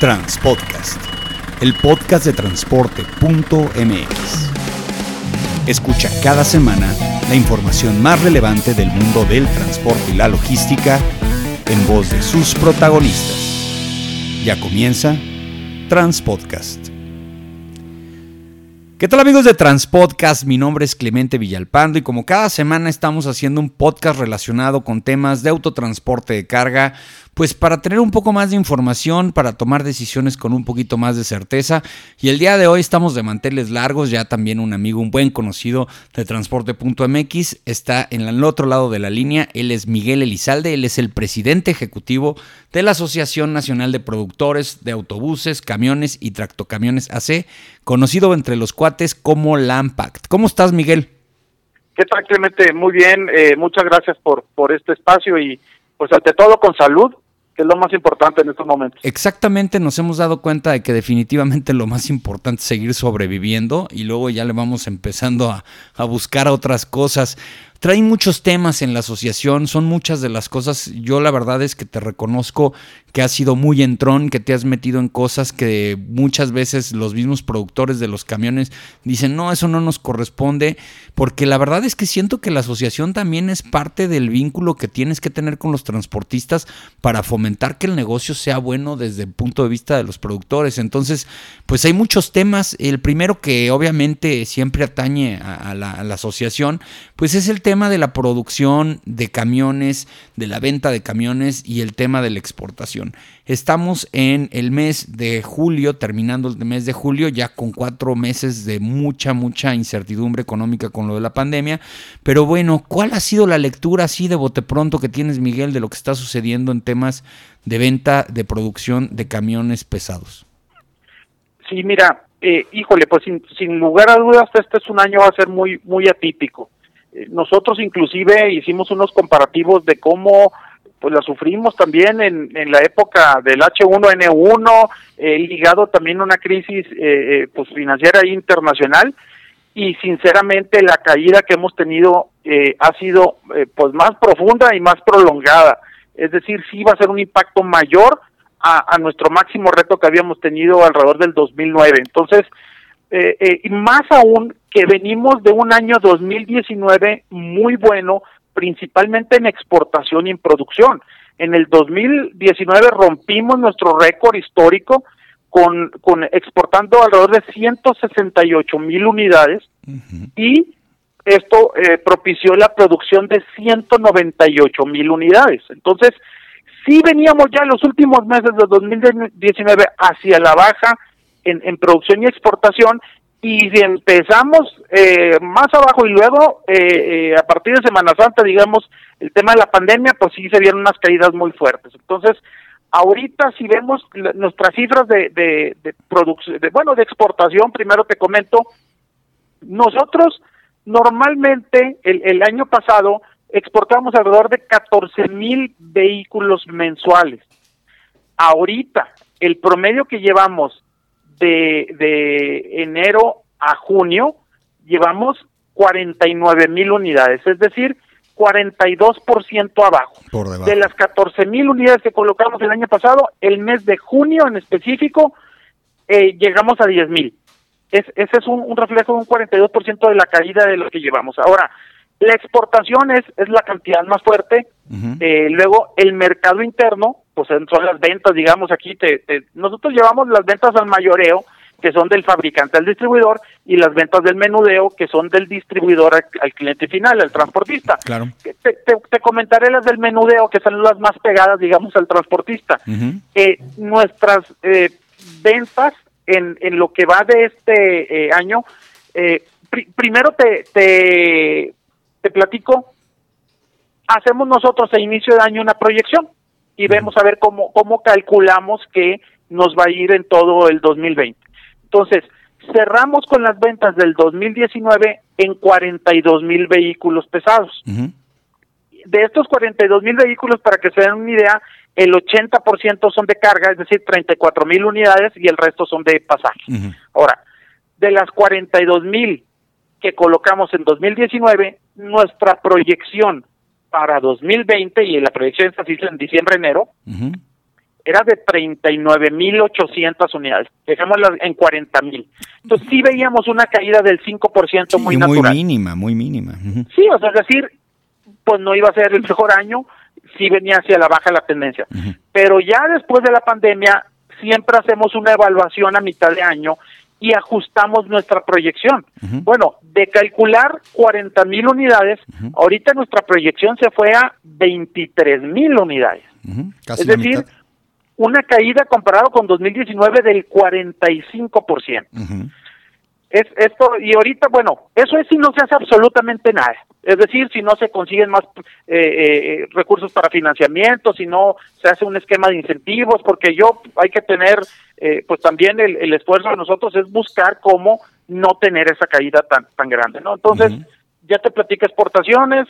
Transpodcast, el podcast de transporte.mx. Escucha cada semana la información más relevante del mundo del transporte y la logística en voz de sus protagonistas. Ya comienza Transpodcast. ¿Qué tal amigos de Transpodcast? Mi nombre es Clemente Villalpando y como cada semana estamos haciendo un podcast relacionado con temas de autotransporte de carga, pues para tener un poco más de información, para tomar decisiones con un poquito más de certeza. Y el día de hoy estamos de manteles largos, ya también un amigo, un buen conocido de transporte.mx está en el otro lado de la línea, él es Miguel Elizalde, él es el presidente ejecutivo de la Asociación Nacional de Productores de Autobuses, Camiones y Tractocamiones AC, conocido entre los cuates como LAMPACT. ¿Cómo estás, Miguel? ¿Qué tal? Muy bien, eh, muchas gracias por, por este espacio y pues ante todo con salud es lo más importante en estos momentos. Exactamente, nos hemos dado cuenta de que definitivamente lo más importante es seguir sobreviviendo y luego ya le vamos empezando a, a buscar otras cosas. Traen muchos temas en la asociación, son muchas de las cosas. Yo la verdad es que te reconozco que has sido muy entrón, que te has metido en cosas que muchas veces los mismos productores de los camiones dicen, no, eso no nos corresponde, porque la verdad es que siento que la asociación también es parte del vínculo que tienes que tener con los transportistas para fomentar que el negocio sea bueno desde el punto de vista de los productores. Entonces, pues hay muchos temas. El primero que obviamente siempre atañe a, la, a la asociación, pues es el tema tema de la producción de camiones, de la venta de camiones y el tema de la exportación. Estamos en el mes de julio, terminando el mes de julio, ya con cuatro meses de mucha, mucha incertidumbre económica con lo de la pandemia. Pero bueno, ¿cuál ha sido la lectura así de bote pronto que tienes, Miguel, de lo que está sucediendo en temas de venta, de producción de camiones pesados? Sí, mira, eh, híjole, pues sin, sin, lugar a dudas, este es un año va a ser muy, muy atípico. Eh, nosotros inclusive hicimos unos comparativos de cómo pues la sufrimos también en, en la época del H1N1, eh, ligado también a una crisis eh, eh, pues financiera internacional y sinceramente la caída que hemos tenido eh, ha sido eh, pues más profunda y más prolongada. Es decir, sí va a ser un impacto mayor a, a nuestro máximo reto que habíamos tenido alrededor del 2009. Entonces, y más aún que venimos de un año 2019 muy bueno, principalmente en exportación y en producción. En el 2019 rompimos nuestro récord histórico con, con exportando alrededor de 168 mil unidades uh -huh. y esto eh, propició la producción de 198 mil unidades. Entonces, sí veníamos ya en los últimos meses de 2019 hacia la baja, en, en producción y exportación y si empezamos eh, más abajo y luego eh, eh, a partir de Semana Santa, digamos, el tema de la pandemia, pues sí se vieron unas caídas muy fuertes. Entonces, ahorita si vemos nuestras cifras de, de, de producción, de, bueno, de exportación, primero te comento, nosotros normalmente el, año pasado exportamos alrededor de 14 mil vehículos mensuales. Ahorita, el promedio que llevamos de, de enero a junio llevamos 49 mil unidades, es decir, 42% abajo. Por de las 14 mil unidades que colocamos el año pasado, el mes de junio en específico, eh, llegamos a 10 mil. Es, ese es un, un reflejo de un 42% de la caída de lo que llevamos. Ahora, la exportación es, es la cantidad más fuerte. Uh -huh. eh, luego, el mercado interno, pues son las ventas, digamos, aquí te, te, nosotros llevamos las ventas al mayoreo, que son del fabricante al distribuidor, y las ventas del menudeo, que son del distribuidor al, al cliente final, al transportista. Claro. Te, te, te, comentaré las del menudeo, que son las más pegadas, digamos, al transportista. Uh -huh. eh, nuestras eh, ventas en, en lo que va de este eh, año, eh, pr primero te, te, te platico, hacemos nosotros a inicio de año una proyección y vemos a ver cómo, cómo calculamos que nos va a ir en todo el 2020. Entonces, cerramos con las ventas del 2019 en 42 mil vehículos pesados. Uh -huh. De estos 42 mil vehículos, para que se den una idea, el 80% son de carga, es decir, 34 mil unidades y el resto son de pasaje. Uh -huh. Ahora, de las 42 mil que colocamos en 2019, nuestra proyección para 2020, y la proyección está en diciembre-enero, uh -huh. era de 39.800 unidades, dejémoslas en 40.000. Entonces sí veíamos una caída del 5% muy sí, natural. Muy mínima, muy mínima. Sí, o sea, es decir, pues no iba a ser el mejor año, sí venía hacia la baja la tendencia. Pero ya después de la pandemia, siempre hacemos una evaluación a mitad de año y ajustamos nuestra proyección. Bueno, de calcular 40 mil unidades, ahorita nuestra proyección se fue a 23 mil unidades. es decir, una caída comparado con 2019 del 45%. Es esto, y ahorita, bueno, eso es si no se hace absolutamente nada. Es decir, si no se consiguen más eh, eh, recursos para financiamiento, si no se hace un esquema de incentivos, porque yo hay que tener, eh, pues también el, esfuerzo de nosotros es buscar cómo no tener esa caída tan tan grande, ¿no? Entonces, ya te platica exportaciones,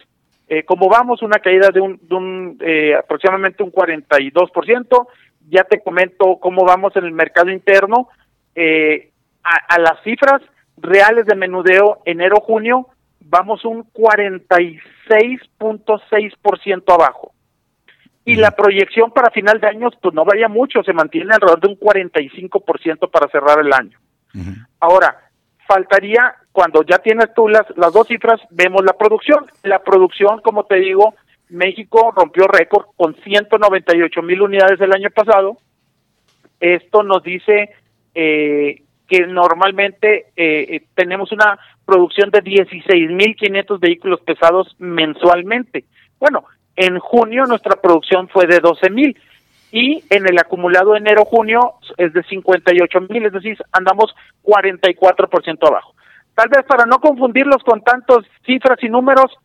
eh, como vamos, una caída de un, de un aproximadamente un 42%, ya te comento cómo vamos en el mercado interno, eh, a, las cifras reales de menudeo enero-junio, vamos un 46.6% abajo. Y la proyección para final de año, pues no vaya mucho, se mantiene alrededor de un 45% para cerrar el año. Ahora, faltaría, cuando ya tienes tú las, las dos cifras, vemos la producción. La producción, como te digo, México rompió récord con 198 mil unidades el año pasado. Esto nos dice eh, que normalmente eh, eh, tenemos una producción de 16.500 vehículos pesados mensualmente. Bueno, en junio nuestra producción fue de 12.000 y en el acumulado enero-junio es de 58.000, es decir, andamos 44% abajo. Tal vez para no confundirlos con tantas cifras y números,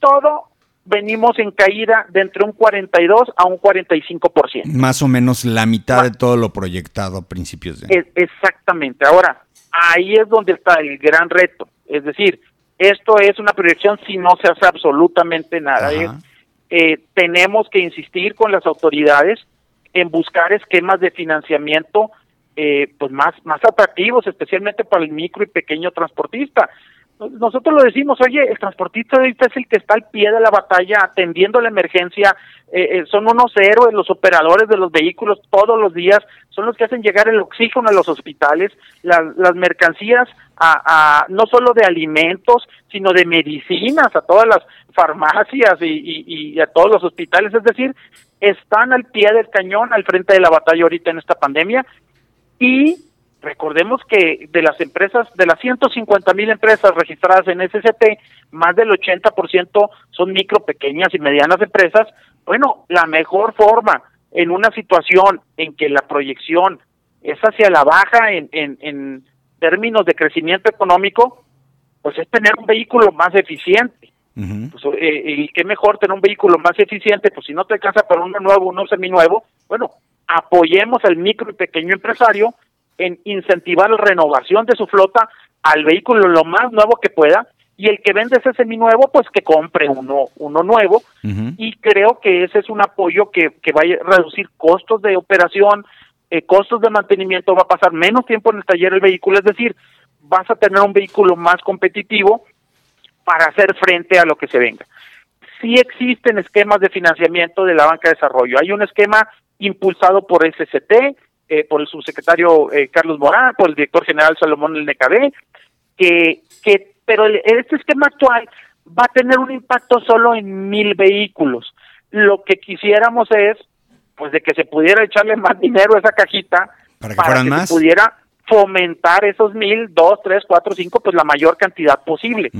todo venimos en caída de entre un 42 a un 45%. Más o menos la mitad de todo lo proyectado a principios de Exactamente. Ahora, ahí es donde está el gran reto. Es decir, esto es una proyección si no se hace absolutamente nada. Eh, tenemos que insistir con las autoridades en buscar esquemas de financiamiento eh, pues más, más atractivos, especialmente para el micro y pequeño transportista nosotros lo decimos, oye, el transportista ahorita es el que está al pie de la batalla atendiendo la emergencia, eh, eh, son unos héroes los operadores de los vehículos todos los días, son los que hacen llegar el oxígeno a los hospitales, las mercancías a, no solo de alimentos, sino de medicinas a todas las farmacias y a todos los hospitales, es decir, están al pie del cañón al frente de la batalla ahorita en esta pandemia. Y Recordemos que de las empresas, de las 150 mil empresas registradas en SCT, más del 80% son micro, pequeñas y medianas empresas. Bueno, la mejor forma en una situación en que la proyección es hacia la baja en, en, términos de crecimiento económico, pues es tener un vehículo más eficiente. pues, eh, y qué mejor tener un vehículo más eficiente, pues si no te alcanza para uno nuevo, uno seminuevo, bueno, apoyemos al micro y pequeño empresario en incentivar la renovación de su flota al vehículo lo más nuevo que pueda y el que vende ese seminuevo pues que compre uno uno nuevo. Y creo que ese es un apoyo que, que va a reducir costos de operación eh, costos de mantenimiento va a pasar menos tiempo en el taller del vehículo es decir vas a tener un vehículo más competitivo para hacer frente a lo que se venga. Sí existen esquemas de financiamiento de la banca de desarrollo. Hay un esquema impulsado por SCT eh, por el subsecretario eh, Carlos Morán, por el director general Salomón El NKB, que, que, pero este esquema actual va a tener un impacto solo en mil vehículos. Lo que quisiéramos es, pues, de que se pudiera echarle más dinero a esa cajita para que, se pudiera fomentar esos mil, dos, tres, cuatro, cinco, pues la mayor cantidad posible.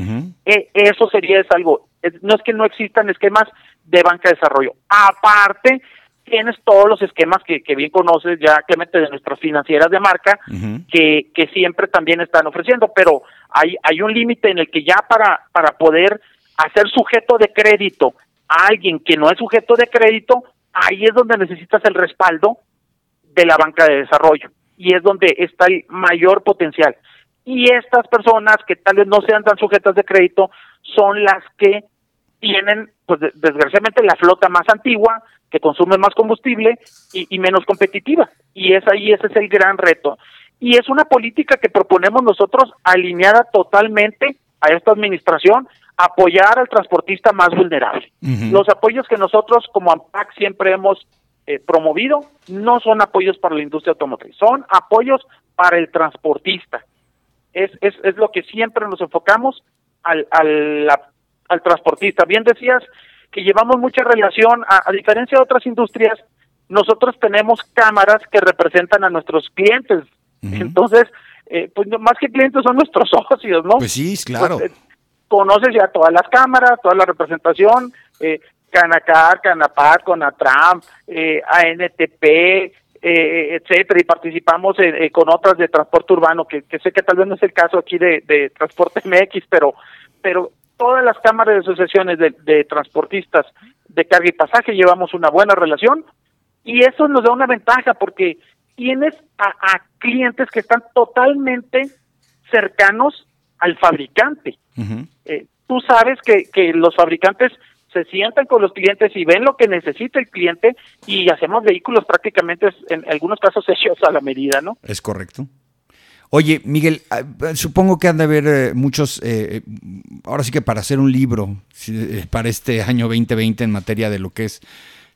E, eso sería es algo. no es que no existan esquemas de banca de desarrollo. Aparte tienes todos los esquemas que, que bien conoces ya, Clemente, de nuestras financieras de marca, que, que siempre también están ofreciendo, pero hay, hay un límite en el que ya para, para poder hacer sujeto de crédito a alguien que no es sujeto de crédito, ahí es donde necesitas el respaldo de la banca de desarrollo y es donde está el mayor potencial. Y estas personas que tal vez no sean tan sujetas de crédito son las que tienen, pues desgraciadamente, la flota más antigua, que consume más combustible y, menos competitiva. Y es ahí, ese es el gran reto. Y es una política que proponemos nosotros alineada totalmente a esta administración, apoyar al transportista más vulnerable. Los apoyos que nosotros como AMPAC siempre hemos eh, promovido no son apoyos para la industria automotriz, son apoyos para el transportista. Es, es, es lo que siempre nos enfocamos al, al, al transportista. Bien decías que llevamos mucha relación, a, diferencia de otras industrias, nosotros tenemos cámaras que representan a nuestros clientes. Entonces, eh, pues más que clientes son nuestros socios, ¿no? Pues sí, claro. Pues, eh, conoces ya todas las cámaras, toda la representación, eh, Canacar, Canapar, Conatram, eh, ANTP, eh, etcétera, y participamos con otras de transporte urbano, que, sé que tal vez no es el caso aquí de, de Transporte MX, pero, pero todas las cámaras de asociaciones de, transportistas de carga y pasaje llevamos una buena relación y eso nos da una ventaja porque tienes a, clientes que están totalmente cercanos al fabricante. Eh, tú sabes que, que los fabricantes se sientan con los clientes y ven lo que necesita el cliente y hacemos vehículos prácticamente en algunos casos hechos a la medida, ¿no? Es correcto. Oye, Miguel, ah, supongo que han de haber eh, muchos, eh, ahora sí que para hacer un libro eh, para este año 2020 en materia de lo que es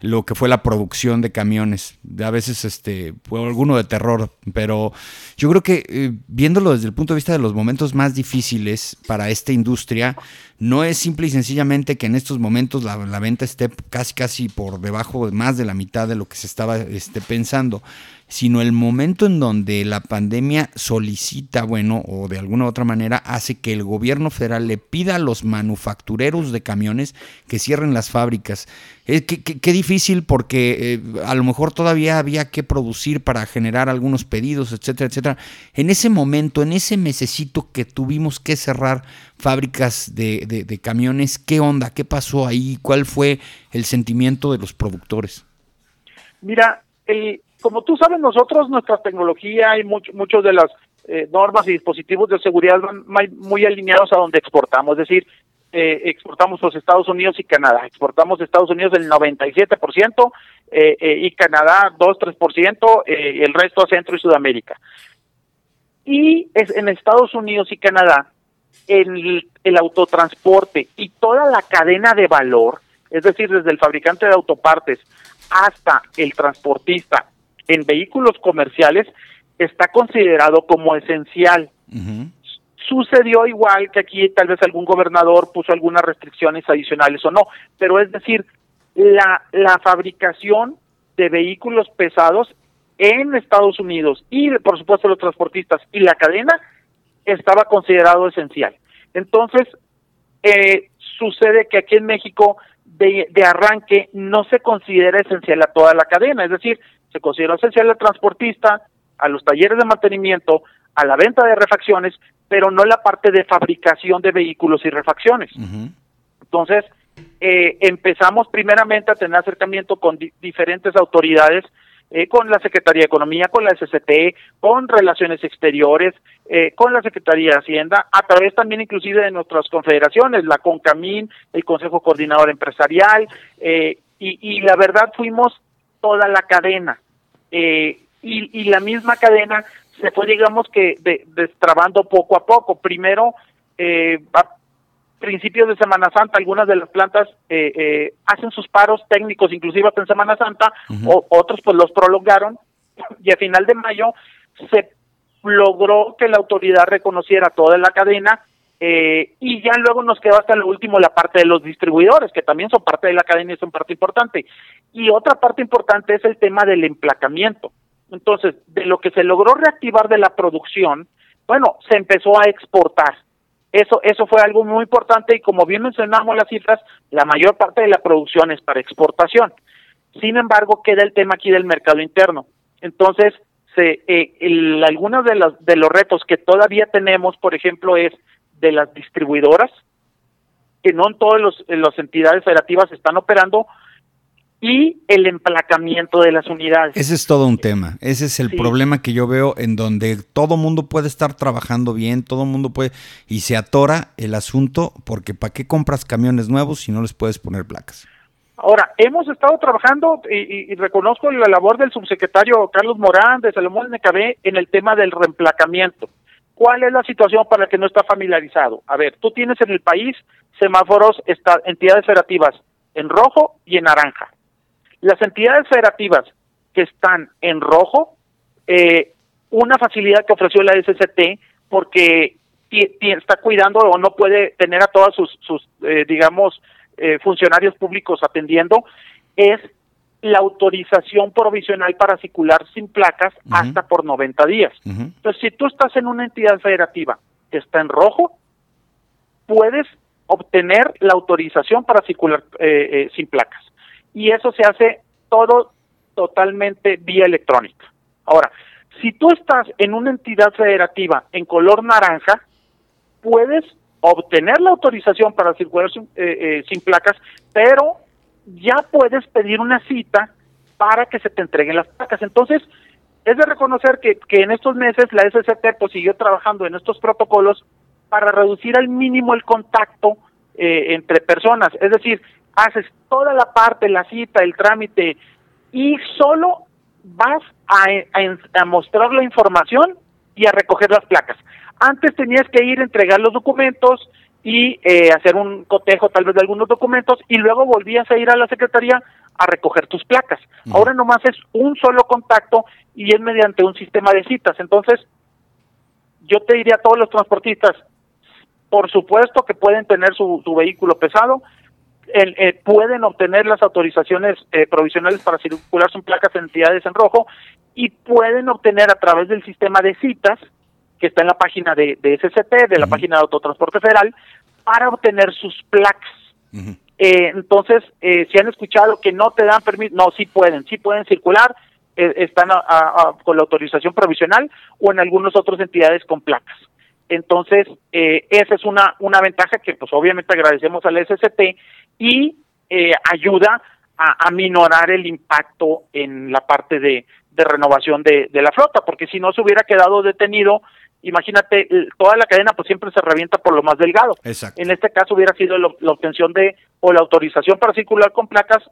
lo que fue la producción de camiones. A veces, este, fue alguno de terror, pero yo creo que eh, viéndolo desde el punto de vista de los momentos más difíciles para esta industria, no es simple y sencillamente que en estos momentos la, venta esté casi casi por debajo, más de la mitad de lo que se estaba este, pensando sino el momento en donde la pandemia solicita, bueno, o de alguna otra manera hace que el gobierno federal le pida a los manufactureros de camiones que cierren las fábricas. Eh, qué, difícil porque eh, a lo mejor todavía había que producir para generar algunos pedidos, etcétera, etcétera. En ese momento, en ese mesecito que tuvimos que cerrar fábricas de, de camiones, ¿qué onda? ¿Qué pasó ahí? ¿Cuál fue el sentimiento de los productores? Mira, el, como tú sabes, nosotros, nuestra tecnología y muchos de las eh, normas y dispositivos de seguridad van muy alineados a donde exportamos, es decir, eh, exportamos los Estados Unidos y Canadá. Exportamos Estados Unidos el 97% eh, eh, y Canadá 2-3%, eh, el resto a Centro y Sudamérica. Y es en Estados Unidos y Canadá, el, el autotransporte y toda la cadena de valor, es decir, desde el fabricante de autopartes hasta el transportista en vehículos comerciales está considerado como esencial. Sucedió igual que aquí tal vez algún gobernador puso algunas restricciones adicionales o no, pero es decir, la, la fabricación de vehículos pesados en Estados Unidos y por supuesto los transportistas y la cadena estaba considerado esencial. Entonces, eh, sucede que aquí en México de, de arranque no se considera esencial a toda la cadena, es decir, se considera esencial al transportista, a los talleres de mantenimiento, a la venta de refacciones, pero no la parte de fabricación de vehículos y refacciones. Entonces, eh, empezamos primeramente a tener acercamiento con diferentes autoridades, eh, con la Secretaría de Economía, con la SCT, con Relaciones Exteriores, eh, con la Secretaría de Hacienda, a través también inclusive de nuestras confederaciones, la CONCAMIN, el Consejo Coordinador Empresarial, y, y la verdad fuimos toda la cadena. Eh, y, la misma cadena se fue, digamos que, destrabando poco a poco. Primero, eh, a principios de Semana Santa, algunas de las plantas eh, eh, hacen sus paros técnicos, inclusive hasta en Semana Santa, o, otros pues los prolongaron, y a final de mayo se logró que la autoridad reconociera toda la cadena eh, y ya luego nos quedó hasta lo último la parte de los distribuidores, que también son parte de la cadena y son parte importante. Y otra parte importante es el tema del emplacamiento. Entonces, de lo que se logró reactivar de la producción, bueno, se empezó a exportar. Eso, eso fue algo muy importante y como bien mencionamos las cifras, la mayor parte de la producción es para exportación. Sin embargo, queda el tema aquí del mercado interno. Entonces, se, eh, algunos de los, de los retos que todavía tenemos, por ejemplo, es de las distribuidoras, que no en todas las entidades federativas están operando, y el emplacamiento de las unidades. Ese es todo un tema. Ese es el problema que yo veo en donde todo mundo puede estar trabajando bien, todo mundo puede y se atora el asunto porque ¿para qué compras camiones nuevos si no les puedes poner placas? Ahora, hemos estado trabajando y, reconozco la labor del subsecretario Carlos Morán de Salomón NKB en el tema del reemplacamiento. ¿Cuál es la situación para el que no está familiarizado? A ver, tú tienes en el país semáforos, entidades federativas en rojo y en naranja. Las entidades federativas que están en rojo, eh, una facilidad que ofreció la SCT porque está cuidando o no puede tener a todos sus, sus eh, digamos, eh, funcionarios públicos atendiendo, es la autorización provisional para circular sin placas hasta por 90 días. Entonces, si tú estás en una entidad federativa que está en rojo, puedes obtener la autorización para circular eh, eh, sin placas. Y eso se hace todo totalmente vía electrónica. Ahora, si tú estás en una entidad federativa en color naranja, puedes obtener la autorización para circular sin, eh, sin placas, pero ya puedes pedir una cita para que se te entreguen las placas. Entonces, es de reconocer que, que en estos meses la SCT pues, siguió trabajando en estos protocolos para reducir al mínimo el contacto eh, entre personas. Es decir, haces toda la parte, la cita, el trámite y solo vas a, a, mostrar la información y a recoger las placas. Antes tenías que ir a entregar los documentos y eh, hacer un cotejo tal vez de algunos documentos y luego volvías a ir a la secretaría a recoger tus placas. Ahora nomás es un solo contacto y es mediante un sistema de citas. Entonces, yo te diría a todos los transportistas, por supuesto que pueden tener su, vehículo pesado, eh, pueden obtener las autorizaciones eh, provisionales para circular sus placas en entidades en rojo y pueden obtener a través del sistema de citas que está en la página de, de SCT, de la página de Autotransporte Federal, para obtener sus placas. eh, entonces, eh, si han escuchado que no te dan permiso, no, sí pueden, sí pueden circular, están con la autorización provisional o en algunas otras entidades con placas. Entonces, eh, esa es una, una ventaja que pues obviamente agradecemos al SCT y eh, ayuda a, a, minorar el impacto en la parte de, de renovación de, de, la flota, porque si no se hubiera quedado detenido, imagínate, toda la cadena pues siempre se revienta por lo más delgado. En este caso hubiera sido la obtención de o la autorización para circular con placas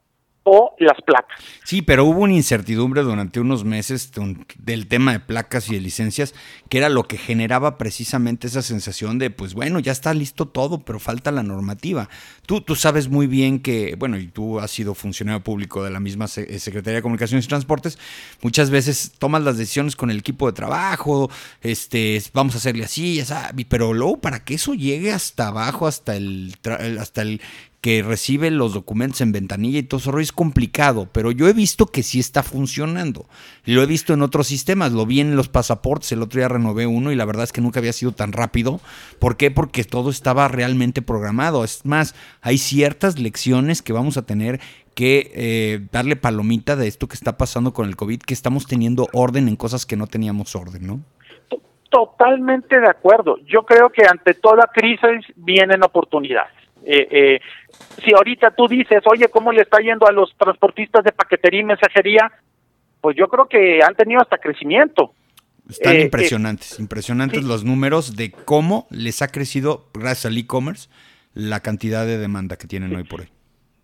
o las placas. Sí, pero hubo una incertidumbre durante unos meses del tema de placas y de licencias, que era lo que generaba precisamente esa sensación de, pues bueno, ya está listo todo, pero falta la normativa. Tú, tú sabes muy bien que, bueno, y tú has sido funcionario público de la misma eh, Secretaría de Comunicaciones y Transportes, muchas veces tomas las decisiones con el equipo de trabajo, este, vamos a hacerle así, ya pero luego para que eso llegue hasta abajo, hasta el, hasta el que recibe los documentos en ventanilla y todo eso es complicado, pero yo he visto que sí está funcionando. Lo he visto en otros sistemas, lo vi en los pasaportes, el otro día renové uno y la verdad es que nunca había sido tan rápido. ¿Por qué? Porque todo estaba realmente programado. Es más, hay ciertas lecciones que vamos a tener que eh, darle palomita de esto que está pasando con el COVID, que estamos teniendo orden en cosas que no teníamos orden, ¿no? Totalmente de acuerdo. Yo creo que ante toda crisis vienen oportunidades. Eh, eh, si ahorita tú dices, oye, ¿cómo le está yendo a los transportistas de paquetería y mensajería? Pues yo creo que han tenido hasta crecimiento. Están eh, impresionantes, impresionantes los números de cómo les ha crecido, gracias al e-commerce, la cantidad de demanda que tienen hoy por hoy.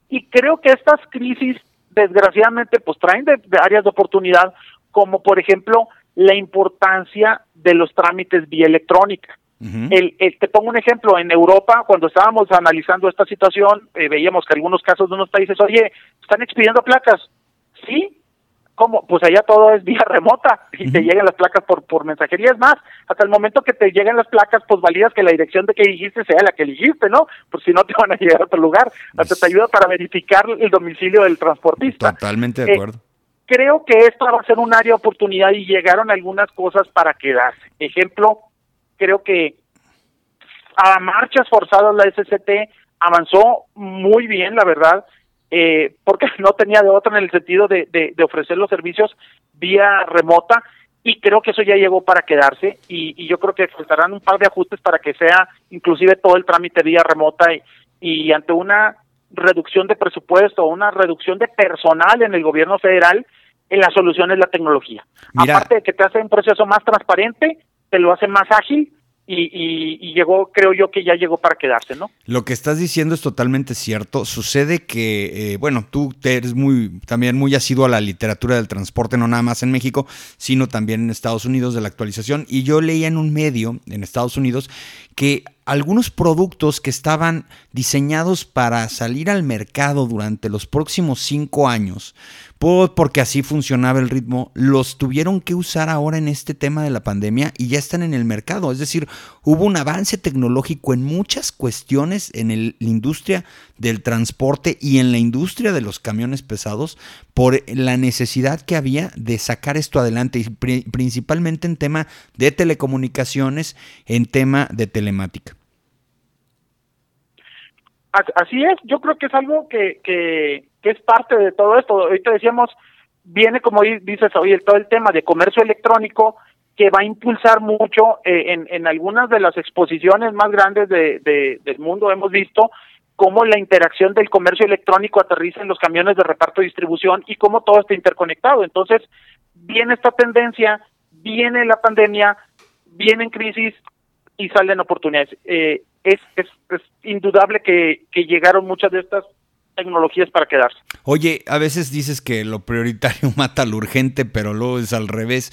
Y creo que estas crisis, desgraciadamente, pues traen de áreas de oportunidad, como por ejemplo la importancia de los trámites vía electrónica el, te pongo un ejemplo, en Europa, cuando estábamos analizando esta situación, eh, veíamos que algunos casos de unos países, oye, están expidiendo placas. ¿Sí? ¿Cómo? Pues allá todo es vía remota y te llegan las placas por, por mensajería. Es más, hasta el momento que te lleguen las placas, pues validas que la dirección de que dijiste sea la que elegiste, ¿no? Pues si no te van a llegar a otro lugar. Hasta te ayuda para verificar el domicilio del transportista. Totalmente de eh, acuerdo. creo que esto va a ser un área de oportunidad y llegaron algunas cosas para quedarse. Ejemplo, creo que a marchas forzadas la SCT avanzó muy bien, la verdad, eh, porque no tenía de otra en el sentido de, de, ofrecer los servicios vía remota y creo que eso ya llegó para quedarse y, yo creo que faltarán un par de ajustes para que sea inclusive todo el trámite vía remota y, ante una reducción de presupuesto una reducción de personal en el gobierno federal, en la solución es la tecnología. Aparte de que te hace un proceso más transparente, te lo hace más ágil y, llegó, creo yo que ya llegó para quedarse, ¿no? Lo que estás diciendo es totalmente cierto. Sucede que, eh, bueno, tú eres muy, también muy asiduo a la literatura del transporte, no nada más en México, sino también en Estados Unidos de la actualización. Y yo leía en un medio en Estados Unidos que algunos productos que estaban diseñados para salir al mercado durante los próximos cinco años, porque así funcionaba el ritmo, los tuvieron que usar ahora en este tema de la pandemia y ya están en el mercado. Es decir, hubo un avance tecnológico en muchas cuestiones en la industria del transporte y en la industria de los camiones pesados por la necesidad que había de sacar esto adelante, y principalmente en tema de telecomunicaciones, en tema de telemática. Así es, yo creo que es algo que, que, es parte de todo esto. Ahorita decíamos, viene como dices hoy todo el tema de comercio electrónico que va a impulsar mucho eh, en, en algunas de las exposiciones más grandes de, del mundo. Hemos visto cómo la interacción del comercio electrónico aterriza en los camiones de reparto y distribución y cómo todo está interconectado. Entonces, viene esta tendencia, viene la pandemia, viene en crisis y salen oportunidades. Eh, es, es, indudable que, que llegaron muchas de estas tecnologías para quedarse. Oye, a veces dices que lo prioritario mata lo urgente, pero luego es al revés.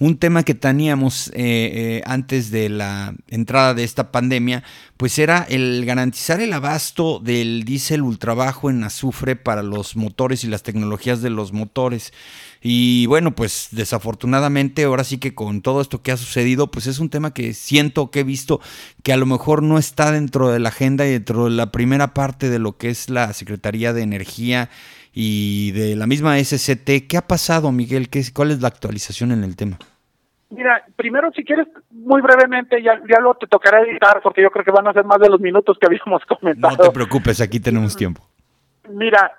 Un tema que teníamos eh, eh, antes de la entrada de esta pandemia, pues era el garantizar el abasto del diésel ultrabajo en azufre para los motores y las tecnologías de los motores. Y bueno, pues desafortunadamente ahora sí que con todo esto que ha sucedido, pues es un tema que siento que he visto que a lo mejor no está dentro de la agenda y dentro de la primera parte de lo que es la Secretaría de Energía y de la misma SCT. ¿Qué ha pasado, Miguel? ¿Qué, ¿Cuál es la actualización en el tema? Mira, primero, si quieres, muy brevemente, ya, ya lo te tocará editar, porque yo creo que van a ser más de los minutos que habíamos comentado. No te preocupes, aquí tenemos tiempo. Mira,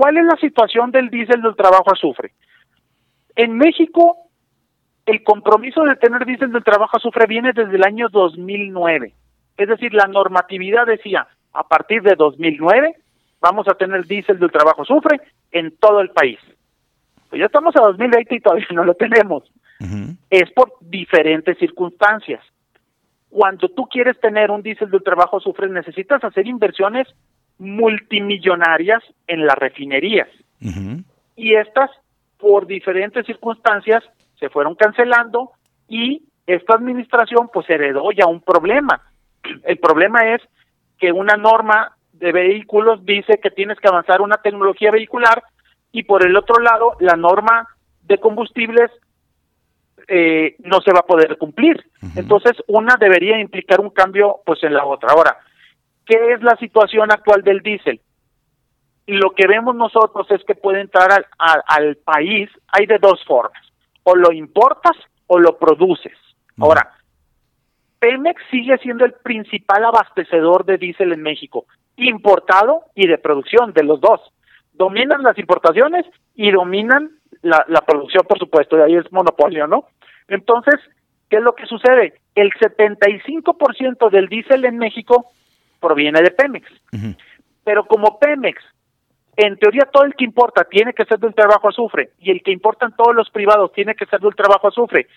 ¿Cuál es la situación del diésel del trabajo azufre? En México, el compromiso de tener diésel del trabajo azufre viene desde el año 2009. Es decir, la normatividad decía, a partir de 2009 vamos a tener diésel del trabajo azufre en todo el país. Pues ya estamos a 2020 y todavía no lo tenemos. Es por diferentes circunstancias. Cuando tú quieres tener un diésel del trabajo azufre necesitas hacer inversiones multimillonarias en las refinerías. Y estas, por diferentes circunstancias, se fueron cancelando y esta administración pues heredó ya un problema. El problema es que una norma de vehículos dice que tienes que avanzar una tecnología vehicular y por el otro lado la norma de combustibles eh, no se va a poder cumplir. Entonces una debería implicar un cambio pues en la otra. Ahora, ¿Qué es la situación actual del diésel? Lo que vemos nosotros es que puede entrar al, país, hay de dos formas, o lo importas o lo produces. Ahora, Pemex sigue siendo el principal abastecedor de diésel en México, importado y de producción, de los dos. Dominan las importaciones y dominan la, la producción, por supuesto, y ahí es monopolio, ¿no? Entonces, ¿qué es lo que sucede? El 75% del diésel en México proviene de Pemex. Pero como Pemex, en teoría todo el que importa tiene que ser del trabajo azufre y el que importan todos los privados tiene que ser del trabajo azufre,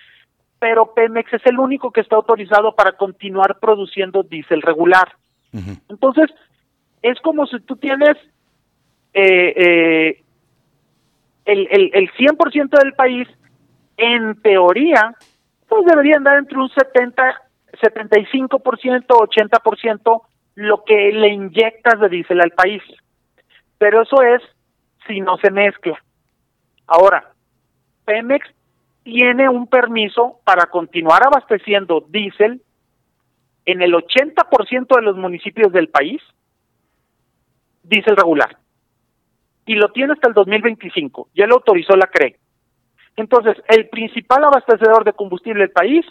pero Pemex es el único que está autorizado para continuar produciendo diésel regular. Entonces, es como si tú tienes eh, eh, el, el, el 100% del país, en teoría, pues debería andar entre un 70, 75%, 80% lo que le inyectas de diésel al país. Pero eso es si no se mezcla. Ahora, Pemex tiene un permiso para continuar abasteciendo diésel en el 80% de los municipios del país, diésel regular. Y lo tiene hasta el 2025, ya lo autorizó la CRE. Entonces, el principal abastecedor de combustible del país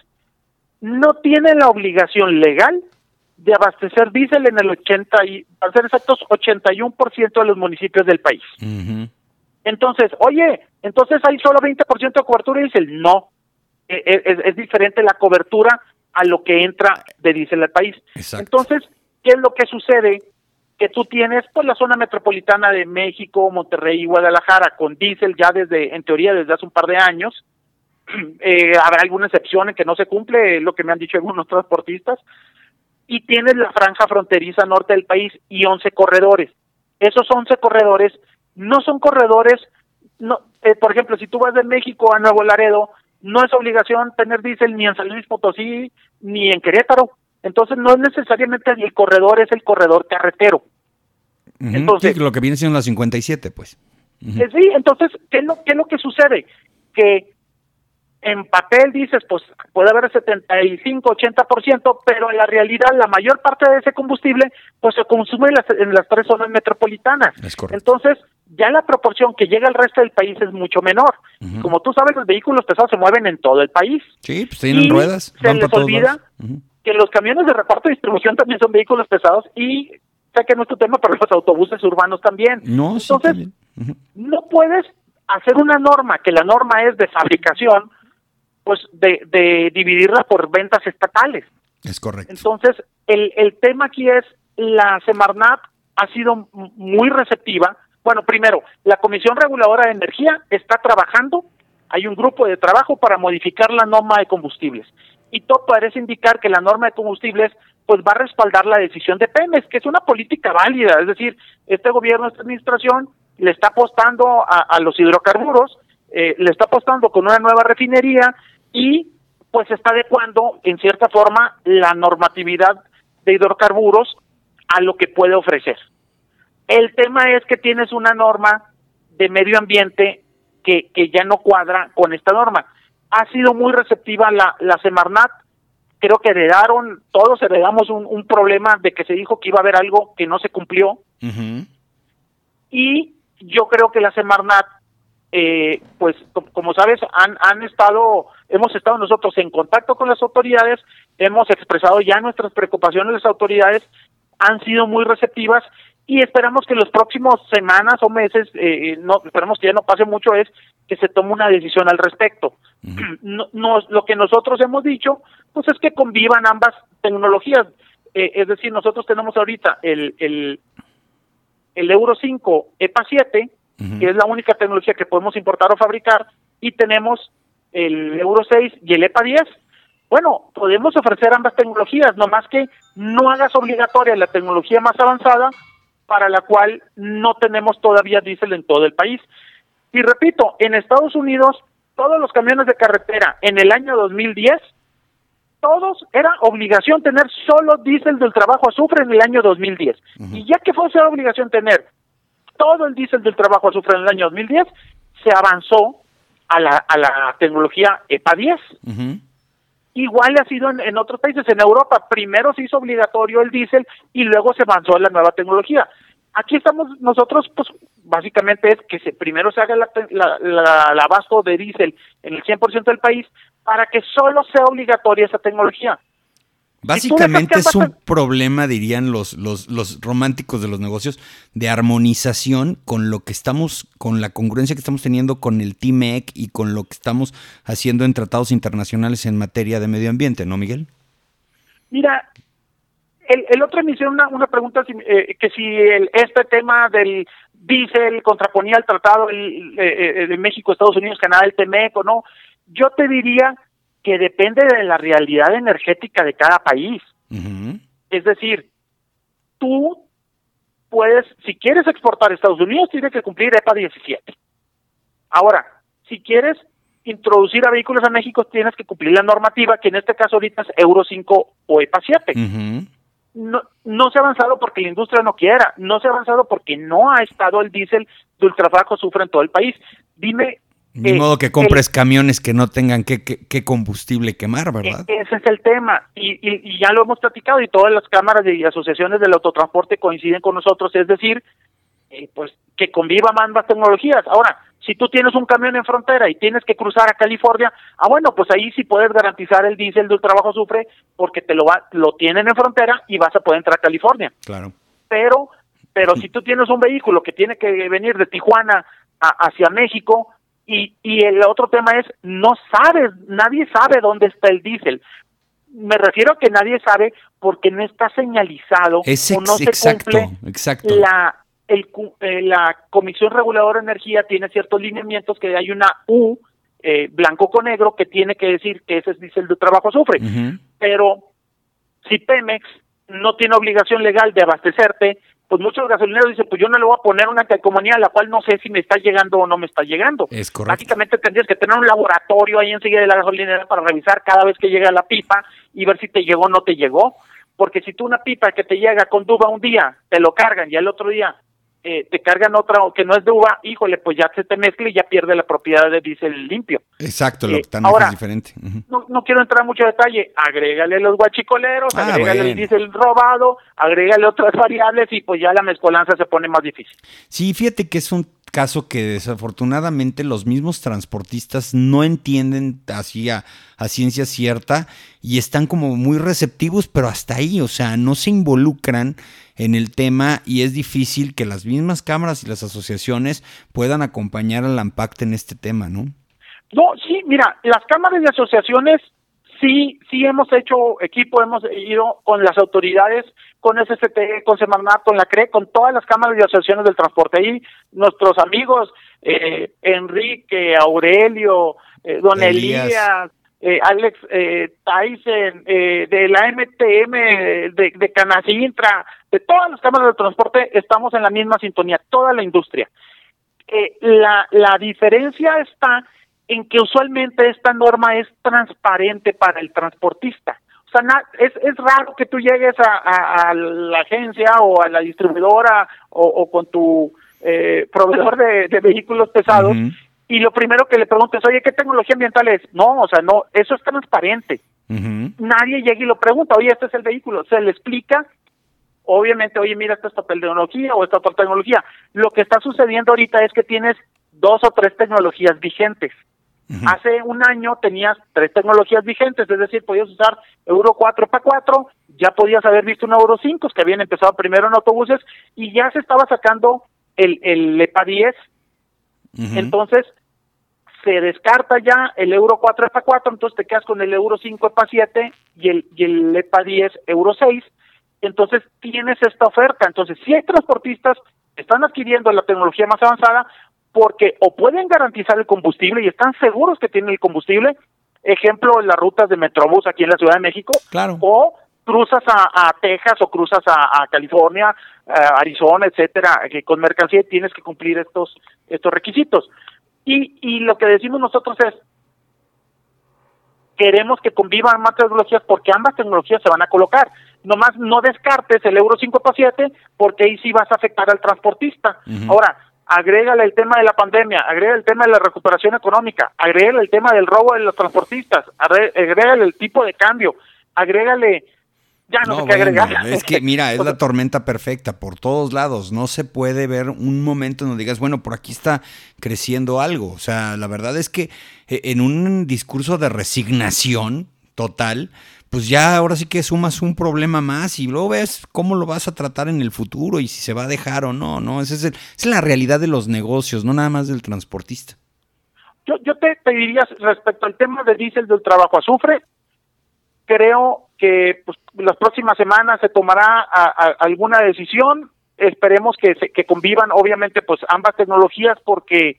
no tiene la obligación legal de abastecer diésel en el 80 y, para ser exactos, 81% de los municipios del país. Entonces, oye, entonces hay solo 20% de cobertura de diésel. No, e, e, es, diferente la cobertura a lo que entra de diésel al país. Entonces, ¿qué es lo que sucede? Que tú tienes pues la zona metropolitana de México, Monterrey y Guadalajara con diésel ya desde, en teoría, desde hace un par de años. Eh, habrá alguna excepción en que no se cumple, lo que me han dicho algunos transportistas, y tienes la franja fronteriza norte del país y 11 corredores. Esos 11 corredores no son corredores, no, eh, por ejemplo, si tú vas de México a Nuevo Laredo, no es obligación tener diésel ni en San Luis Potosí ni en Querétaro. Entonces no es necesariamente el corredor, es el corredor carretero. Entonces, lo que viene siendo la 57, pues. Eh, sí, entonces, ¿qué es, lo, ¿qué es lo que sucede? Que en papel dices, pues puede haber 75, 80%, pero en la realidad la mayor parte de ese combustible pues se consume en las, en las tres zonas metropolitanas. Entonces, ya la proporción que llega al resto del país es mucho menor. Como tú sabes, los vehículos pesados se mueven en todo el país. Sí, pues tienen ruedas. Se les olvida que los camiones de reparto y distribución también son vehículos pesados y sé que no es tu tema, pero los autobuses urbanos también. No, Entonces, no puedes hacer una norma, que la norma es de fabricación, pues de, de dividirla por ventas estatales. Es correcto. Entonces, el, el tema aquí es, la Semarnat ha sido muy receptiva. Bueno, primero, la Comisión Reguladora de Energía está trabajando, hay un grupo de trabajo para modificar la norma de combustibles. Y todo parece indicar que la norma de combustibles pues va a respaldar la decisión de Pemex, que es una política válida, es decir, este gobierno, esta administración le está apostando a, los hidrocarburos, eh, le está apostando con una nueva refinería, y pues está adecuando en cierta forma la normatividad de hidrocarburos a lo que puede ofrecer. El tema es que tienes una norma de medio ambiente que, que ya no cuadra con esta norma. Ha sido muy receptiva la, la Semarnat, creo que heredaron, todos heredamos un, un, problema de que se dijo que iba a haber algo que no se cumplió. Y yo creo que la Semarnat eh, pues como sabes, han, han estado, hemos estado nosotros en contacto con las autoridades, hemos expresado ya nuestras preocupaciones, las autoridades han sido muy receptivas y esperamos que en los próximos semanas o meses, eh, eh, no, esperamos que ya no pase mucho, es que se tome una decisión al respecto. no, lo que nosotros hemos dicho, pues es que convivan ambas tecnologías. Eh, es decir, nosotros tenemos ahorita el, el, el Euro 5 EPA 7, que es la única tecnología que podemos importar o fabricar, y tenemos el Euro 6 y el EPA 10. Bueno, podemos ofrecer ambas tecnologías, no más que no hagas obligatoria la tecnología más avanzada para la cual no tenemos todavía diésel en todo el país. Y repito, en Estados Unidos, todos los camiones de carretera en el año 2010, todos era obligación tener solo diésel del trabajo azufre en el año 2010. Y ya que fuese obligación tener todo el diésel del trabajo azufre en el año 2010, se avanzó a la, a la tecnología EPA 10. Igual ha sido en, otros países, en Europa, primero se hizo obligatorio el diésel y luego se avanzó a la nueva tecnología. Aquí estamos nosotros, pues básicamente es que se, primero se haga el abasto de diésel en el 100% del país para que solo sea obligatoria esa tecnología. Básicamente es un problema, dirían los, los, los, románticos de los negocios, de armonización con lo que estamos, con la congruencia que estamos teniendo con el TIMEC y con lo que estamos haciendo en tratados internacionales en materia de medio ambiente, ¿no, Miguel? Mira, el, el otro me hicieron una, una pregunta eh, que si el, este tema del diésel contraponía al tratado el, eh, eh, de México, Estados Unidos, Canadá, el TMEC o no. Yo te diría que depende de la realidad energética de cada país. Es decir, tú puedes, si quieres exportar a Estados Unidos, tienes que cumplir EPA 17. Ahora, si quieres introducir a vehículos a México, tienes que cumplir la normativa, que en este caso ahorita es Euro 5 o EPA 7. No, no se ha avanzado porque la industria no quiera, no se ha avanzado porque no ha estado el diésel de ultrabajo sufre en todo el país. Dime ni modo que compres camiones que no tengan qué, combustible quemar, ¿verdad? E-, ese es el tema, y, y, ya lo hemos platicado, y todas las cámaras y asociaciones del autotransporte coinciden con nosotros, es decir, eh, pues que convivan ambas tecnologías. Ahora, si tú tienes un camión en frontera y tienes que cruzar a California, ah, bueno, pues ahí sí puedes garantizar el diésel del trabajo sufre porque te lo, va, lo tienen en frontera y vas a poder entrar a California. Claro. Pero, pero si tú tienes un vehículo que tiene que venir de Tijuana hacia México, y, y el otro tema es, no sabes, nadie sabe dónde está el diésel. Me refiero a que nadie sabe porque no está señalizado o no se cumple exacto. la el, eh, la Comisión Reguladora de Energía tiene ciertos lineamientos que hay una U eh, blanco con negro que tiene que decir que ese es diésel de trabajo azufre. Pero si Pemex no tiene obligación legal de abastecerte pues muchos gasolineros dicen, pues yo no le voy a poner una calcomanía a la cual no sé si me está llegando o no me está llegando. Es correcto. Básicamente tendrías que tener un laboratorio ahí enseguida de la gasolinera para revisar cada vez que llega la pipa y ver si te llegó o no te llegó. porque si tú una pipa que te llega con duba un día, te lo cargan y el otro día eh, te cargan otra que no es de uva, híjole, pues ya se te mezcla y ya pierde la propiedad de diésel limpio. Exacto, lo que eh, ahora, es diferente. no, no quiero entrar mucho detalle, agrégale los guachicoleros, ah, agrégale el diésel robado, agrégale otras variables y pues ya la mezcolanza se pone más difícil. Sí, fíjate que es un caso que desafortunadamente los mismos transportistas no entienden así a, ciencia cierta y están como muy receptivos, pero hasta ahí, o sea, no se involucran en el tema y es difícil que las mismas cámaras y las asociaciones puedan acompañar al AMPACT en este tema, ¿no? No, sí, mira, las cámaras y asociaciones sí, sí hemos hecho equipo, hemos ido con las autoridades, con SST, con Semarnat, con la CRE, con todas las cámaras y asociaciones del transporte. Ahí nuestros amigos, eh, Enrique, Aurelio, eh, Don Elías, eh, Alex eh, Tyson, eh, de la MTM, de, de Canacintra, de todas las cámaras de transporte, estamos en la misma sintonía, toda la industria. Eh, la, la diferencia está en que usualmente esta norma es transparente para el transportista. O sea, es, es raro que tú llegues a, a, la agencia o a la distribuidora o, con tu eh, proveedor de, de, vehículos pesados y lo primero que le preguntes, oye, ¿qué tecnología ambiental es? No, o sea, no, eso es transparente. Nadie llega y lo pregunta, oye, este es el vehículo, se le explica, obviamente, oye, mira, esta es tu tecnología o esta otra tecnología. Lo que está sucediendo ahorita es que tienes dos o tres tecnologías vigentes. Hace un año tenías tres tecnologías vigentes, es decir, podías usar Euro 4 para 4, ya podías haber visto un Euro 5, que habían empezado primero en autobuses, y ya se estaba sacando el, el EPA 10. Entonces, se descarta ya el euro 4 EPA 4, entonces te quedas con el euro 5 EPA 7 y el, y el EPA 10 euro 6, entonces tienes esta oferta. Entonces, si hay transportistas están adquiriendo la tecnología más avanzada porque o pueden garantizar el combustible y están seguros que tienen el combustible, ejemplo, en las rutas de Metrobús aquí en la Ciudad de México, claro. o cruzas a, a Texas o cruzas a, a California, a Arizona, etcétera, que con mercancía tienes que cumplir estos estos requisitos. Y, y lo que decimos nosotros es, queremos que convivan más tecnologías porque ambas tecnologías se van a colocar. Nomás no descartes el Euro 5 para 7 porque ahí sí vas a afectar al transportista. Ahora, agrégale el tema de la pandemia, agrégale el tema de la recuperación económica, agrégale el tema del robo de los transportistas, agrégale el tipo de cambio, agrégale ya no, sé qué agregar. Es que, mira, es la tormenta perfecta por todos lados. No se puede ver un momento donde digas, bueno, por aquí está creciendo algo. O sea, la verdad es que eh, en un discurso de resignación total, pues ya ahora sí que sumas un problema más y luego ves cómo lo vas a tratar en el futuro y si se va a dejar o no, ¿no? Esa es, es la realidad de los negocios, no nada más del transportista. Yo, yo te pediría respecto al tema de diésel del trabajo azufre, creo que pues, las próximas semanas se tomará alguna decisión. Esperemos que, que convivan, obviamente, pues ambas tecnologías, porque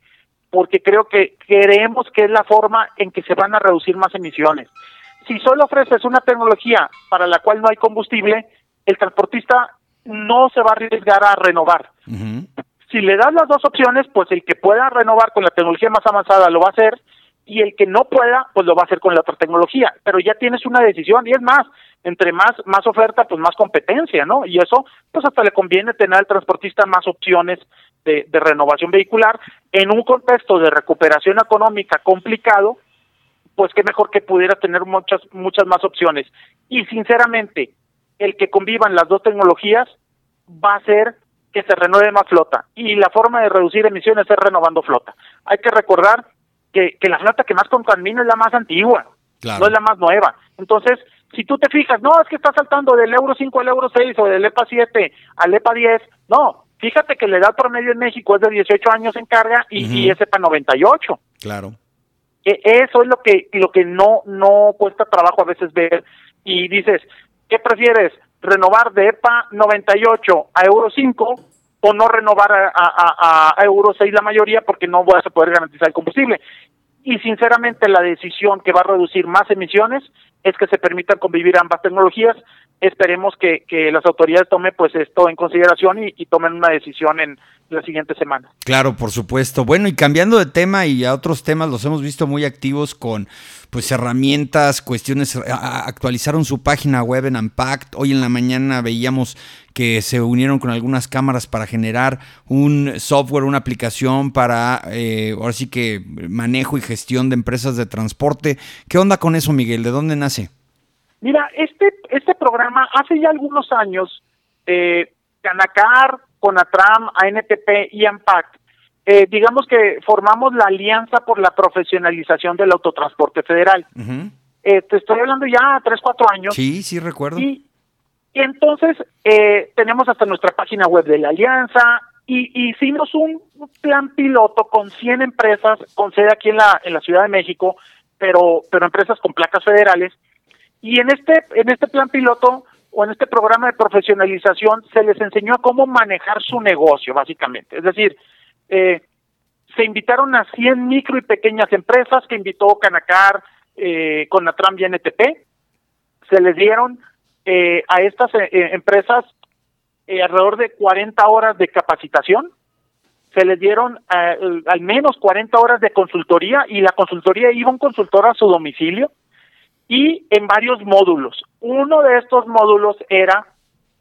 porque creo que creemos que es la forma en que se van a reducir más emisiones. Si solo ofreces una tecnología para la cual no hay combustible, el transportista no se va a arriesgar a renovar. Si le das las dos opciones, pues el que pueda renovar con la tecnología más avanzada lo va a hacer y el que no pueda, pues lo va a hacer con la otra tecnología, pero ya tienes una decisión y es más, entre más más oferta, pues más competencia, ¿no? Y eso, pues hasta le conviene tener al transportista más opciones de, de renovación vehicular en un contexto de recuperación económica complicado, pues qué mejor que pudiera tener muchas muchas más opciones. Y sinceramente, el que convivan las dos tecnologías va a ser que se renueve más flota y la forma de reducir emisiones es renovando flota. Hay que recordar que, que la flota que más contamina es la más antigua, no es la más nueva. Entonces, si tú te fijas, no, es que está saltando del Euro 5 al Euro 6 o del EPA 7 al EPA 10, no, fíjate que la edad promedio en México es de 18 años en carga y, y es EPA 98. Claro. E, eso es lo que lo que no no cuesta trabajo a veces ver y dices, ¿qué prefieres? ¿Renovar de EPA 98 a Euro 5 o no renovar a, a, a, Euro 6 la mayoría porque no vas a poder garantizar el combustible. Y sinceramente la decisión que va a reducir más emisiones es que se permitan convivir ambas tecnologías esperemos que, las autoridades tomen pues esto en consideración y, tomen una decisión en la siguiente semana. Claro, por supuesto. Bueno, y cambiando de tema y a otros temas, los hemos visto muy activos con pues herramientas, cuestiones, actualizaron su página web en Unpacked. Hoy en la mañana veíamos que se unieron con algunas cámaras para generar un software, una aplicación para, eh, ahora sí que manejo y gestión de empresas de transporte. ¿Qué onda con eso, Miguel? ¿De dónde nace? Mira, este, este programa hace ya algunos años, eh, Canacar, Conatram, ANTP y AMPAC, eh, digamos que formamos la Alianza por la Profesionalización del Autotransporte Federal. eh, te estoy hablando ya tres, cuatro años. Sí, sí, recuerdo. Y, entonces eh, tenemos hasta nuestra página web de la Alianza y, hicimos un plan piloto con 100 empresas, con sede aquí en la, en la Ciudad de México, pero, pero empresas con placas federales y en este, en este plan piloto o en este programa de profesionalización se les enseñó cómo manejar su negocio, básicamente. Es decir, eh, se invitaron a 100 micro y pequeñas empresas que invitó Canacar, eh, Conatram y NTP. Se les dieron eh, a estas eh, empresas alrededor de 40 horas de capacitación. Se les dieron al menos 40 horas de consultoría y la consultoría iba un consultor a su domicilio y en varios módulos. Uno de estos módulos era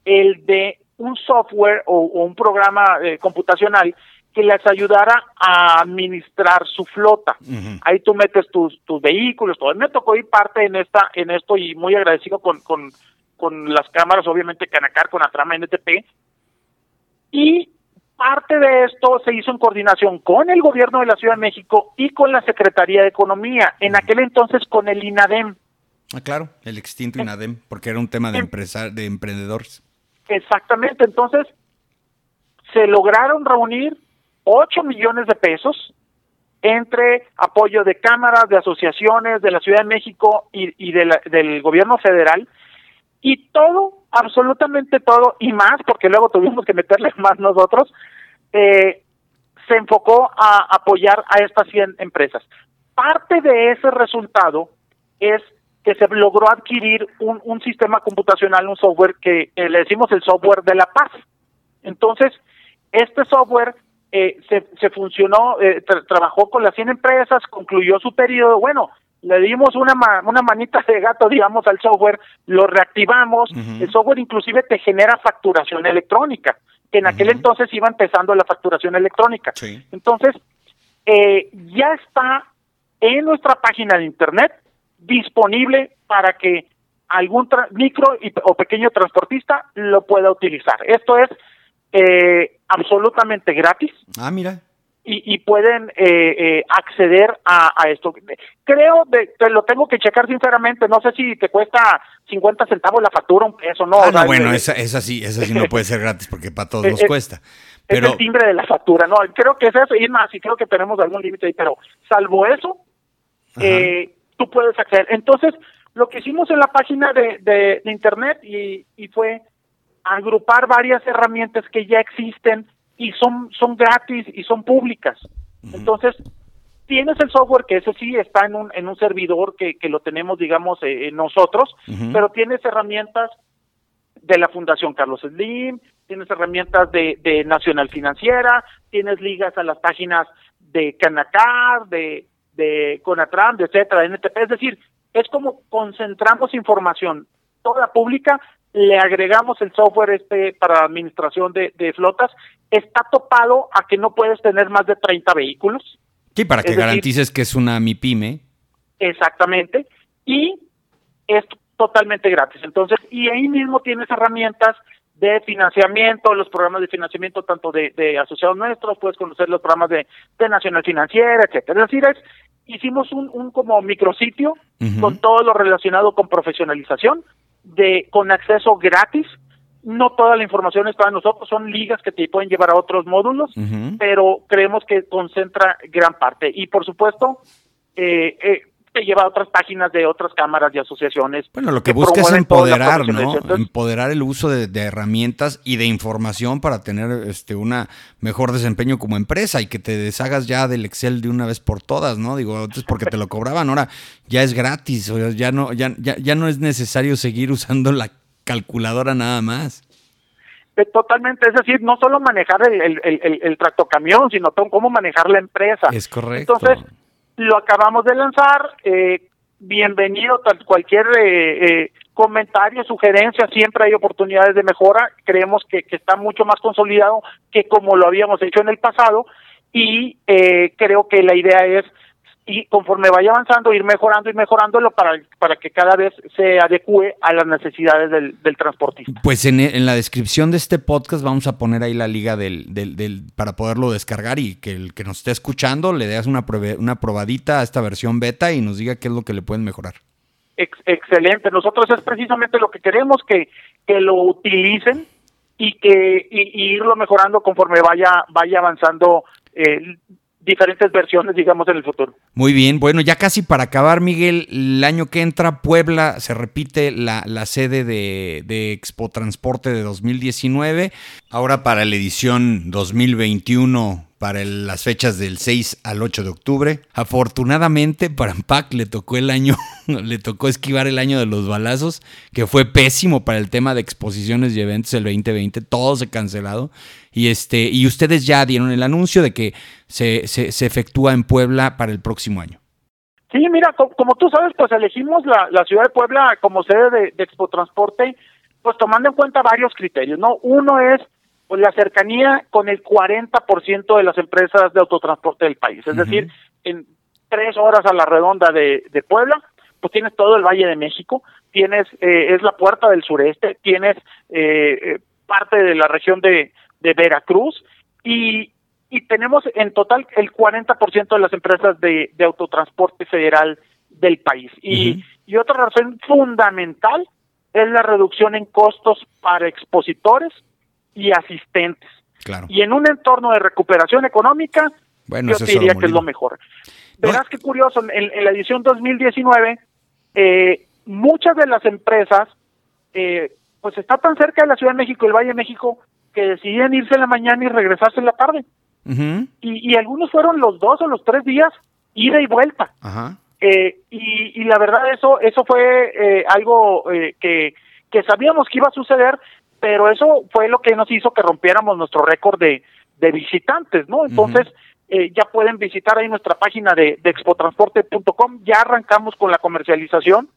el de un software o, un programa eh, computacional que les ayudara a administrar su flota. Ahí tú metes tus, tus vehículos, todo. Me tocó ir parte en esta en esto y muy agradecido con, con, con las cámaras, obviamente Canacar, con la trama NTP. Y parte de esto se hizo en coordinación con el gobierno de la Ciudad de México y con la Secretaría de Economía, en aquel entonces con el INADEM. Ah, claro, el extinto INADEM, porque era un tema de, empresa, de emprendedores. Exactamente, entonces se lograron reunir 8 millones de pesos entre apoyo de cámaras, de asociaciones de la Ciudad de México y, y del gobierno federal, y todo, absolutamente todo, y más, porque luego tuvimos que meterle más nosotros, eh, se enfocó a apoyar a estas 100 empresas. Parte de ese resultado es que se logró adquirir un, un sistema computacional, un software que le decimos el software de la paz. Entonces, este software eh, se, se funcionó, eh, trabajó con las 100 empresas, concluyó su periodo, bueno, le dimos una, una manita de gato, digamos, al software, lo reactivamos, el software inclusive te genera facturación electrónica, que en aquel entonces iba empezando la facturación electrónica. Entonces, eh, ya está en nuestra página de internet, disponible para que algún micro o pequeño transportista lo pueda utilizar. Esto es eh, absolutamente gratis. Ah, mira. Y, pueden eh, eh, acceder a, esto. Creo, de, te lo tengo que checar sinceramente, no sé si te cuesta 50 centavos la factura, un peso, no. Ah, no, bueno, esa, esa sí, esa sí no puede ser gratis porque para todos nos cuesta. Pero... Es el timbre de la factura, no, creo que es eso, y más, y creo que tenemos algún límite ahí, pero salvo eso, eh, tú puedes acceder. Entonces, lo que hicimos en la página de, de, internet y, y, fue agrupar varias herramientas que ya existen y son, son gratis y son públicas. Entonces, tienes el software que ese sí está en un, en un servidor que, que lo tenemos, digamos, eh, nosotros, pero tienes herramientas de la Fundación Carlos Slim, tienes herramientas de, de Nacional Financiera, tienes ligas a las páginas de Canacar, de, de Conatram, de etcétera, de NTP, es decir, es como concentramos información toda pública, le agregamos el software este para administración de, flotas, está topado a que no puedes tener más de 30 vehículos. Sí, para que garantices que es una MIPYME. Exactamente, y es totalmente gratis. Entonces, y ahí mismo tienes herramientas de financiamiento, los programas de financiamiento tanto de, asociados nuestros, puedes conocer los programas de, Nacional Financiera, etcétera. Es decir, es, hicimos un, un como micrositio con todo lo relacionado con profesionalización, de con acceso gratis. No toda la información está en nosotros, son ligas que te pueden llevar a otros módulos, pero creemos que concentra gran parte. Y por supuesto, eh, eh, te lleva a otras páginas de otras cámaras y asociaciones. Bueno, lo que, busca es empoderar, ¿no? empoderar el uso de, herramientas y de información para tener este una mejor desempeño como empresa y que te deshagas ya del Excel de una vez por todas, ¿no? Digo, antes porque te lo cobraban, ahora ya es gratis, o ya no, ya, ya, ya no es necesario seguir usando la calculadora nada más. Eh, totalmente, es decir, no solo manejar el, el, el, tractocamión, sino cómo manejar la empresa. Es correcto. Entonces, lo acabamos de lanzar. Eh, bienvenido cualquier eh, eh, comentario, sugerencia, siempre hay oportunidades de mejora. Creemos que, que, está mucho más consolidado que como lo habíamos hecho en el pasado y eh, creo que la idea es y conforme vaya avanzando ir mejorando y mejorándolo para, para que cada vez se adecue a las necesidades del, del transportista. Pues en, en, la descripción de este podcast vamos a poner ahí la liga del, del, del, para poderlo descargar y que el que nos esté escuchando le des una, una probadita a esta versión beta y nos diga qué es lo que le pueden mejorar. Ex excelente, nosotros es precisamente lo que queremos, que, que lo utilicen y que y, irlo mejorando conforme vaya vaya avanzando eh, diferentes versiones, digamos, en el futuro. Muy bien, bueno, ya casi para acabar, Miguel, el año que entra, Puebla, se repite la, la sede de, de, Expo Transporte de 2019. Ahora para la edición 2021 para las fechas del 6 al 8 de octubre. Afortunadamente para Ampac le tocó el año, le tocó esquivar el año de los balazos, que fue pésimo para el tema de exposiciones y eventos el 2020, todo se cancelado. Y este, y ustedes ya dieron el anuncio de que se, se, efectúa en Puebla para el próximo año. Sí, mira, como, tú sabes, pues elegimos la, la ciudad de Puebla como sede de, de Expo Transporte, pues tomando en cuenta varios criterios, ¿no? Uno es pues la cercanía con el 40% de las empresas de autotransporte del país. Es decir, en tres horas a la redonda de, de, Puebla, pues tienes todo el Valle de México, tienes, eh, es la puerta del sureste, tienes eh, eh, parte de la región de, de Veracruz y, y tenemos en total el 40% de las empresas de, de autotransporte federal del país. Y, y otra razón fundamental es la reducción en costos para expositores y asistentes. Claro. Y en un entorno de recuperación económica, bueno, yo diría que es lo mejor. Verás qué curioso, en, la edición 2019, eh, muchas de las empresas, eh, pues está tan cerca de la Ciudad de México el Valle de México, que decidían irse en la mañana y regresarse en la tarde. y, y, algunos fueron los dos o los tres días, ida y vuelta. Eh, y, y, la verdad eso eso fue eh, algo eh, que, que sabíamos que iba a suceder, pero eso fue lo que nos hizo que rompiéramos nuestro récord de, de visitantes, ¿no? Entonces, eh, ya pueden visitar ahí nuestra página de, de expotransporte.com, ya arrancamos con la comercialización.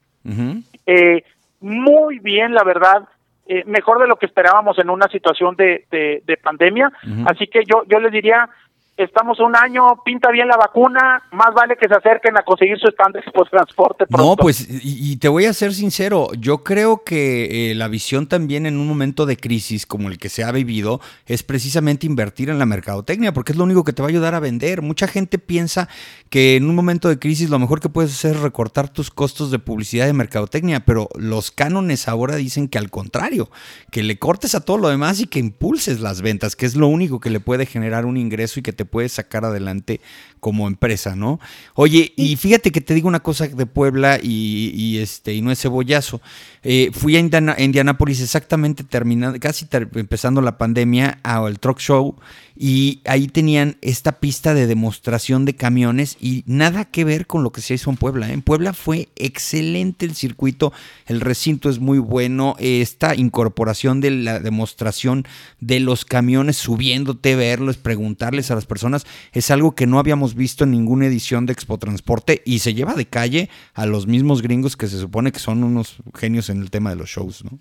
eh, muy bien, la verdad, eh, mejor de lo que esperábamos en una situación de, de, de pandemia. Así que yo, yo les diría, estamos un año, pinta bien la vacuna, más vale que se acerquen a conseguir su stand de transporte. No, pues, y, te voy a ser sincero, yo creo que eh, la visión también en un momento de crisis como el que se ha vivido es precisamente invertir en la mercadotecnia, porque es lo único que te va a ayudar a vender. Mucha gente piensa que en un momento de crisis lo mejor que puedes hacer es recortar tus costos de publicidad de mercadotecnia, pero los cánones ahora dicen que al contrario, que le cortes a todo lo demás y que impulses las ventas, que es lo único que le puede generar un ingreso y que te puedes sacar adelante como empresa, ¿no? Oye, y fíjate que te digo una cosa de Puebla y, este, y no es cebollazo. Eh, fui a Indianápolis exactamente terminando, casi empezando la pandemia, al truck show, y ahí tenían esta pista de demostración de camiones y nada que ver con lo que se hizo en Puebla. ¿eh? En Puebla fue excelente el circuito, el recinto es muy bueno, esta incorporación de la demostración de los camiones subiéndote, verlos, preguntarles a las personas, es algo que no habíamos visto en ninguna edición de Expo Transporte y se lleva de calle a los mismos gringos que se supone que son unos genios en el tema de los shows, ¿no?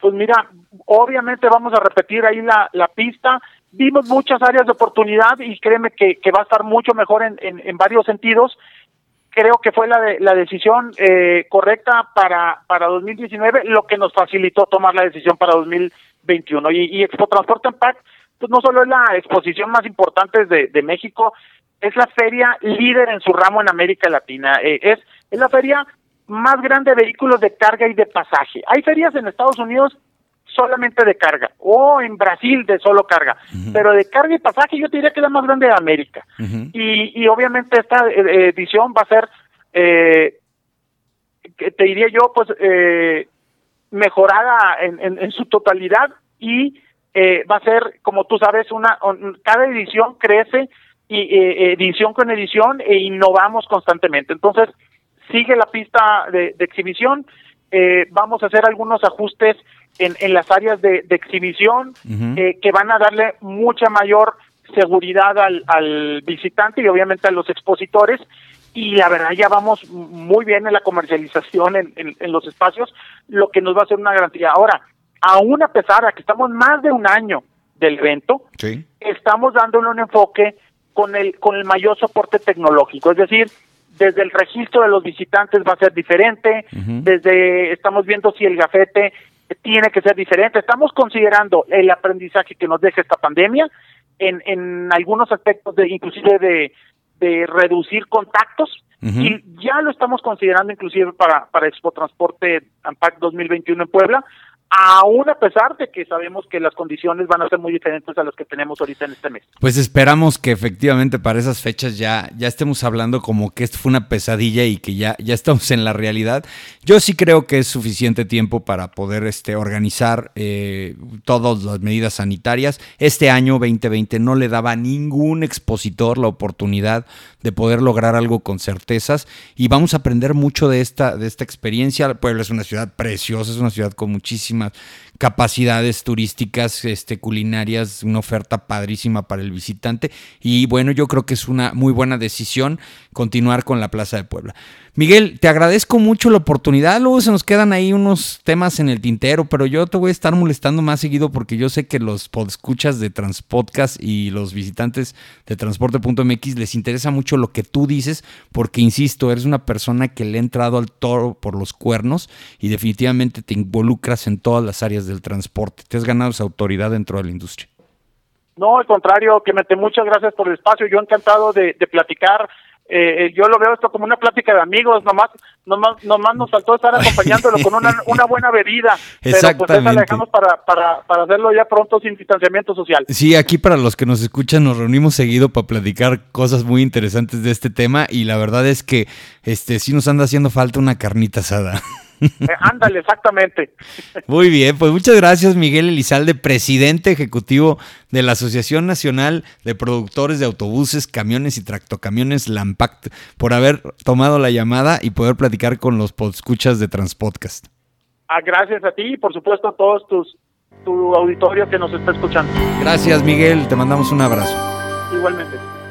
Pues mira, obviamente vamos a repetir ahí la, la pista. Vimos muchas áreas de oportunidad y créeme que, va a estar mucho mejor en, en, varios sentidos. Creo que fue la, de, la decisión eh, correcta para, para 2019, lo que nos facilitó tomar la decisión para 2021. Y, y Expo Transporte Impact, pues no solo es la exposición más importante de, de México, es la feria líder en su ramo en América Latina. Eh, es, es la feria más grande de vehículos de carga y de pasaje. Hay ferias en Estados Unidos solamente de carga. O en Brasil de solo carga, pero de carga y pasaje yo diría que es la más grande de América. y, y obviamente esta eh, edición va a ser, eh, te diría yo, pues eh, mejorada en, en, en, su totalidad y eh, va a ser, como tú sabes, una cada edición crece y eh, edición con edición e innovamos constantemente. Entonces, sigue la pista de, exhibición. Eh, vamos a hacer algunos ajustes en, en las áreas de, exhibición eh, que van a darle mucha mayor seguridad al, al visitante y obviamente a los expositores. Y la verdad ya vamos muy bien en la comercialización en, en, los espacios, lo que nos va a hacer una garantía. Ahora, aún a pesar de que estamos más de un año del evento, estamos dándole un enfoque con el, con el mayor soporte tecnológico, es decir, desde el registro de los visitantes va a ser diferente, desde estamos viendo si el gafete tiene que ser diferente, estamos considerando el aprendizaje que nos deja esta pandemia en, en algunos aspectos de inclusive de, de reducir contactos y ya lo estamos considerando inclusive para para Expo Transporte AMPAC 2021 en Puebla aún a pesar de que sabemos que las condiciones van a ser muy diferentes a las que tenemos ahorita en este mes. Pues esperamos que efectivamente para esas fechas ya, ya estemos hablando como que esto fue una pesadilla y que ya, ya estamos en la realidad. Yo sí creo que es suficiente tiempo para poder este, organizar eh, todas las medidas sanitarias. Este año 2020 no le daba a ningún expositor la oportunidad de poder lograr algo con certezas y vamos a aprender mucho de esta, de esta experiencia. Puebla es una ciudad preciosa, es una ciudad con capacidades turísticas, este, culinarias, una oferta padrísima para el visitante. Y bueno, yo creo que es una muy buena decisión continuar con la Plaza de Puebla. Miguel, te agradezco mucho la oportunidad. Luego se nos quedan ahí unos temas en el tintero, pero yo te voy a estar molestando más seguido porque yo sé que los escuchas de Transpodcast y los visitantes de transporte.mx les interesa mucho lo que tú dices, porque insisto, eres una persona que le ha entrado al toro por los cuernos y definitivamente te involucras en todas las áreas del transporte. Te has ganado esa autoridad dentro de la industria. No, al contrario, Clemente, muchas gracias por el espacio. Yo encantado de, de platicar eh, eh, yo lo veo esto como una plática de amigos, nomás, nomás, nomás nos faltó estar acompañándolo con una, una buena bebida, pero pues esa la dejamos para, para, para hacerlo ya pronto sin distanciamiento social. Sí, aquí para los que nos escuchan nos reunimos seguido para platicar cosas muy interesantes de este tema y la verdad es que este sí nos anda haciendo falta una carnita asada. Eh, ándale, exactamente. Muy bien, pues muchas gracias Miguel Elizalde, presidente ejecutivo de la Asociación Nacional de Productores de Autobuses, Camiones y Tractocamiones Lampact, por haber tomado la llamada y poder platicar con los escuchas de Transpodcast. Ah, gracias a ti y por supuesto a todos tus tu auditorio que nos está escuchando. Gracias Miguel, te mandamos un abrazo. Igualmente.